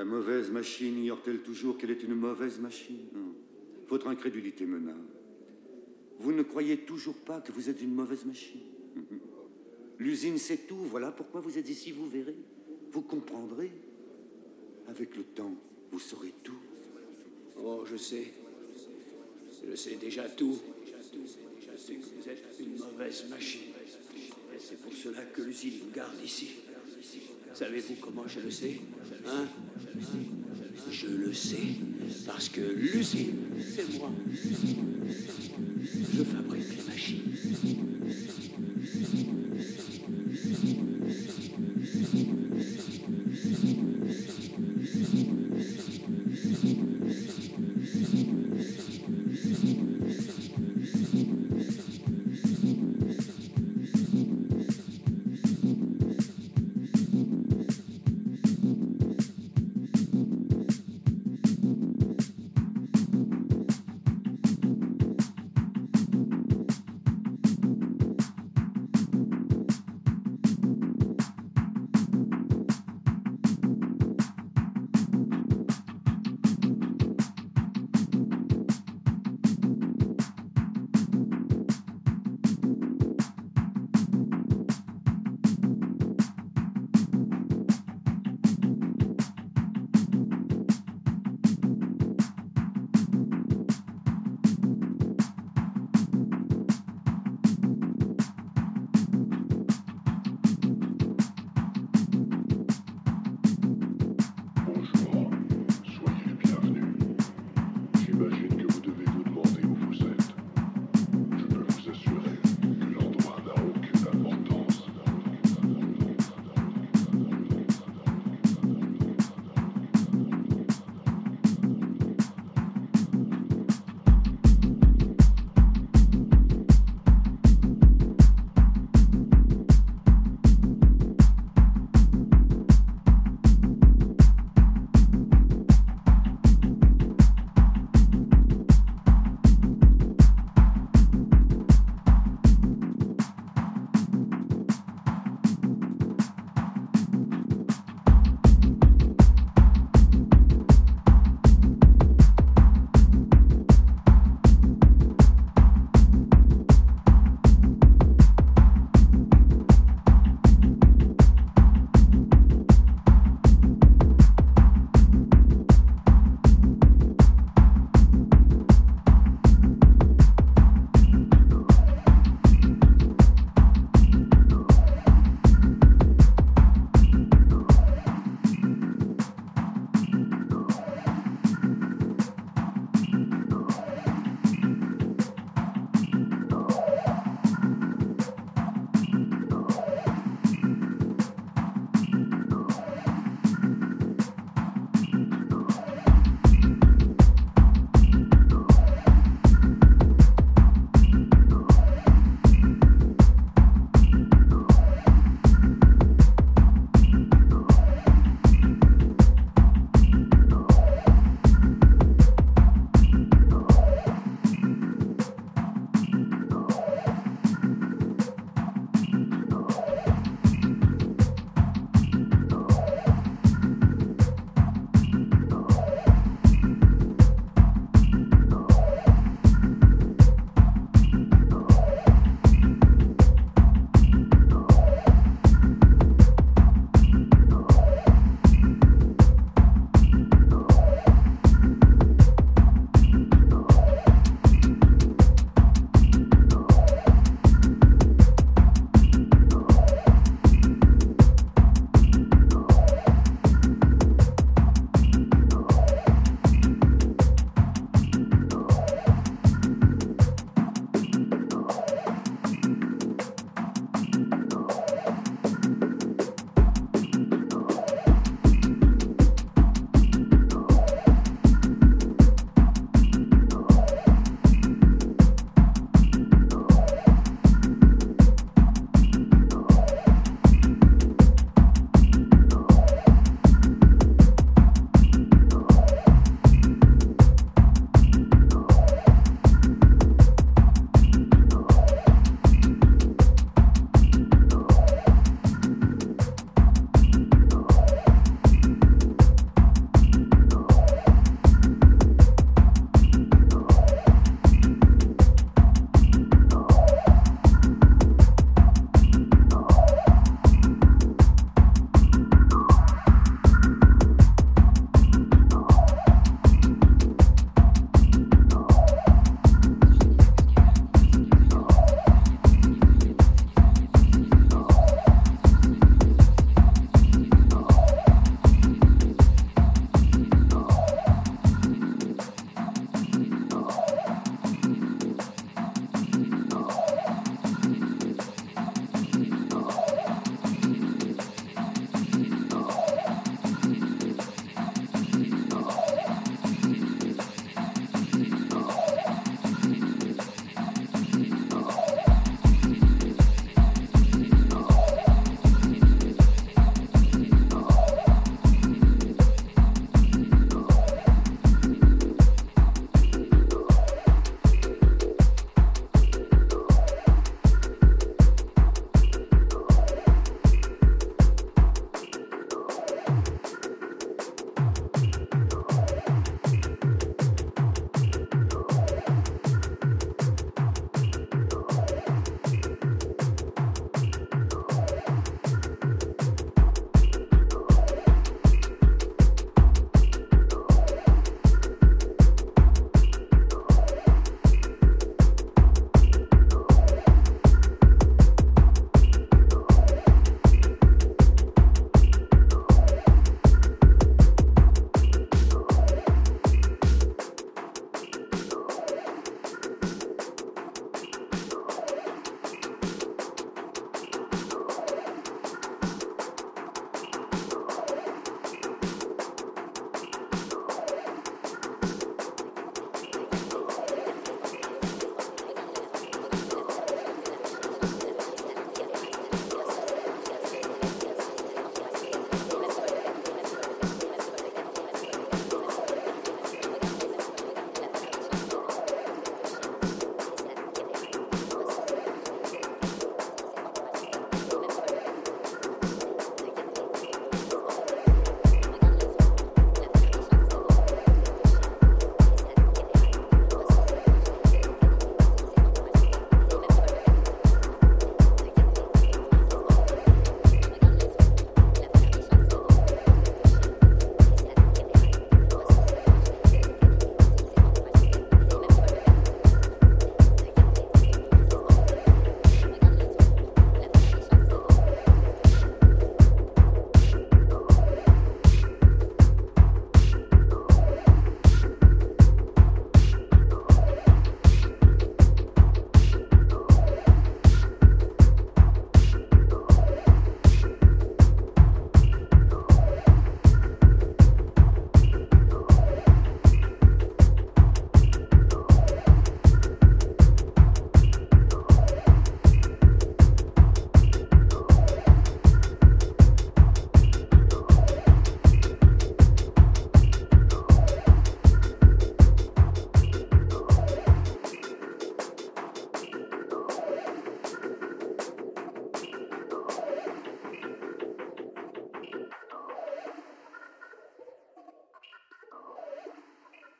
La mauvaise machine ignore-t-elle toujours qu'elle est une mauvaise machine? Votre incrédulité mena. Vous ne croyez toujours pas que vous êtes une mauvaise machine L'usine, c'est tout. Voilà pourquoi vous êtes ici, vous verrez. Vous comprendrez. Avec le temps, vous saurez tout. Oh, je sais. Je sais déjà tout. Je sais que vous êtes une mauvaise machine. C'est pour cela que l'usine vous garde ici. Savez-vous comment je le sais Hein? Je le sais, parce que l'usine, c'est moi. Je fabrique les machines.